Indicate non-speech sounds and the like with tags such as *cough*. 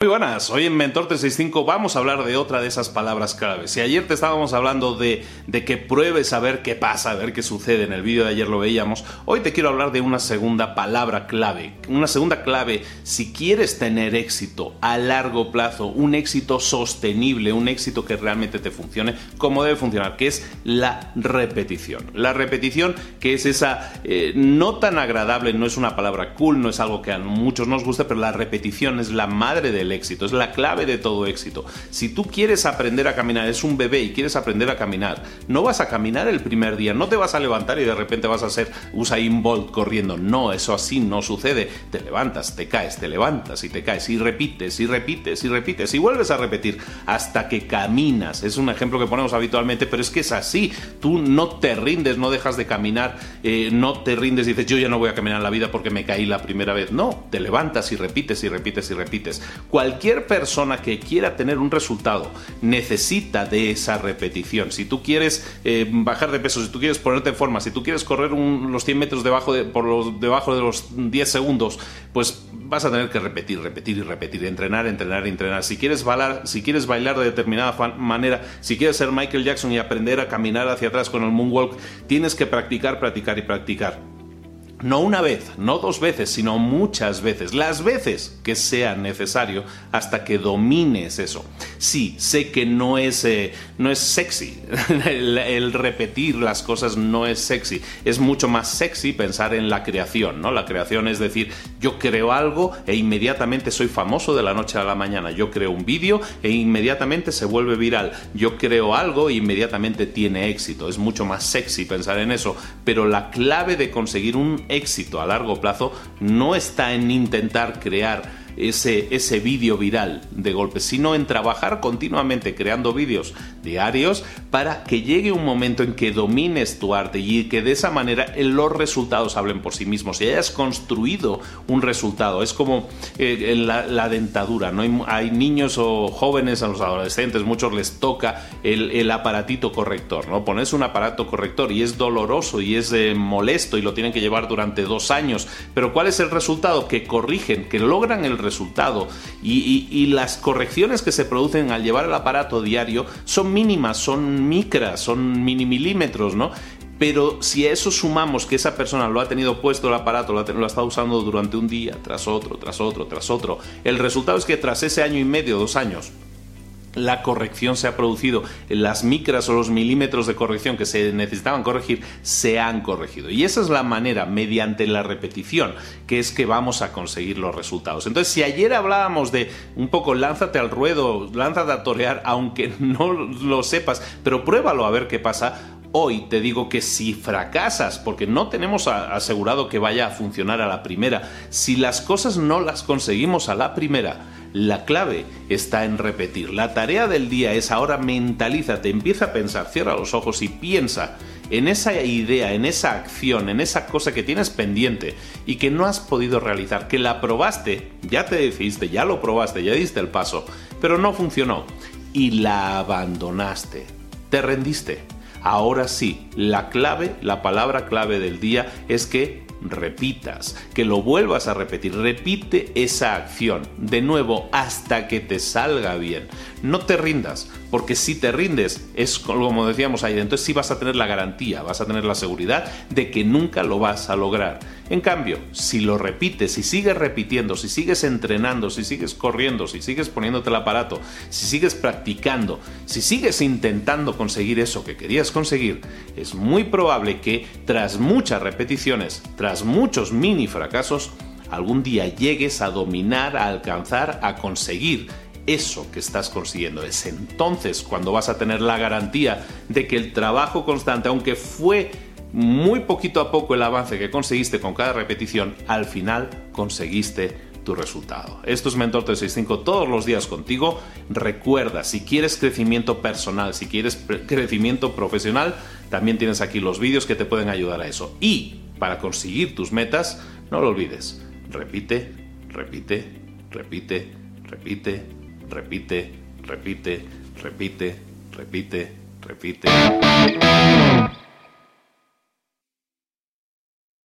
Muy buenas, hoy en Mentor 365 vamos a hablar de otra de esas palabras claves. Si ayer te estábamos hablando de, de que pruebes a ver qué pasa, a ver qué sucede, en el vídeo de ayer lo veíamos, hoy te quiero hablar de una segunda palabra clave. Una segunda clave, si quieres tener éxito a largo plazo, un éxito sostenible, un éxito que realmente te funcione, como debe funcionar, que es la repetición. La repetición que es esa eh, no tan agradable, no es una palabra cool, no es algo que a muchos nos gusta, pero la repetición es la madre del éxito, es la clave de todo éxito. Si tú quieres aprender a caminar, es un bebé y quieres aprender a caminar, no vas a caminar el primer día, no te vas a levantar y de repente vas a ser Usain Bolt corriendo. No, eso así no sucede. Te levantas, te caes, te levantas y te caes y repites y repites y repites y vuelves a repetir hasta que caminas. Es un ejemplo que ponemos habitualmente, pero es que es así. Tú no te rindes, no dejas de caminar, eh, no te rindes y dices yo ya no voy a caminar en la vida porque me caí la primera vez. No, te levantas y repites y repites y repites cualquier persona que quiera tener un resultado necesita de esa repetición. Si tú quieres eh, bajar de peso, si tú quieres ponerte en forma, si tú quieres correr los 100 metros debajo de, por los, debajo de los 10 segundos, pues vas a tener que repetir, repetir y repetir, entrenar, entrenar, entrenar. Si quieres bailar, si quieres bailar de determinada manera, si quieres ser Michael Jackson y aprender a caminar hacia atrás con el moonwalk, tienes que practicar, practicar y practicar no una vez, no dos veces, sino muchas veces, las veces que sea necesario hasta que domines eso. Sí, sé que no es, eh, no es sexy, *laughs* el, repetir las cosas no es sexy, es mucho más sexy pensar en la creación, ¿no? La creación es decir, yo creo algo e inmediatamente soy famoso de la noche a la mañana, yo creo un vídeo e inmediatamente se vuelve viral, yo creo algo e inmediatamente tiene éxito, es mucho más sexy pensar en eso, pero la clave de conseguir un éxito a largo plazo no está en intentar crear ese, ese vídeo viral de golpe, sino en trabajar continuamente creando vídeos diarios para que llegue un momento en que domines tu arte y que de esa manera los resultados hablen por sí mismos y hayas construido un resultado. Es como eh, la, dentadura, ¿no? Hay, niños o jóvenes, a los adolescentes, muchos les toca el, aparatito corrector, ¿no? Pones un aparato corrector y es doloroso y es eh, molesto y lo tienen que llevar durante dos años, pero ¿cuál es el resultado? Que corrigen, que logran el resultado. Y, las correcciones que se producen al llevar el aparato diario son mínimas, son micras, son mini milímetros, ¿no? Pero si a eso sumamos que esa persona lo ha tenido puesto el aparato, lo ha, lo ha, estado usando durante un día, tras otro, tras otro, tras otro, el resultado es que tras ese año y medio, dos años, la corrección se ha producido, las micras o los milímetros de corrección que se necesitaban corregir se han corregido. Y esa es la manera, mediante la repetición, que es que vamos a conseguir los resultados. Entonces, si ayer hablábamos de un poco lánzate al ruedo, lánzate a torear, aunque *laughs* no lo sepas, pero pruébalo a ver qué pasa, Hoy te digo que si fracasas, porque no tenemos asegurado que vaya a funcionar a la primera, si las cosas no las conseguimos a la primera, la clave está en repetir. La tarea del día es ahora mentalízate, empieza a pensar, cierra los ojos y piensa en esa idea, en esa acción, en esa cosa que tienes pendiente y que no has podido realizar, que la probaste, ya te decidiste, ya lo probaste, ya diste el paso, pero no funcionó y la abandonaste, te rendiste. Ahora sí, la clave, la palabra clave del día es que repitas, que lo vuelvas a repetir, repite esa acción de nuevo hasta que te salga bien. No te rindas, porque si te rindes, es como decíamos ahí, entonces sí vas a tener la garantía, vas a tener la seguridad de que nunca lo vas a lograr. En cambio, si lo repites, si sigues repitiendo, si sigues entrenando, si sigues corriendo, si sigues poniéndote el aparato, si sigues practicando, si sigues intentando conseguir eso que querías conseguir, es muy probable que tras muchas repeticiones, tras muchos mini fracasos, algún día llegues a dominar, a alcanzar, a conseguir eso que estás consiguiendo. Es entonces cuando vas a tener la garantía de que el trabajo constante, aunque fue muy poquito a poco el avance que conseguiste con cada repetición, al final conseguiste tu resultado. Esto es Mentor 365 todos los días contigo. Recuerda, si quieres crecimiento personal, si quieres crecimiento profesional, también tienes aquí los vídeos que te pueden ayudar a eso. Y para conseguir tus metas, no lo olvides. Repite, repite, repite, repite, repite, repite, repite, repite, repite.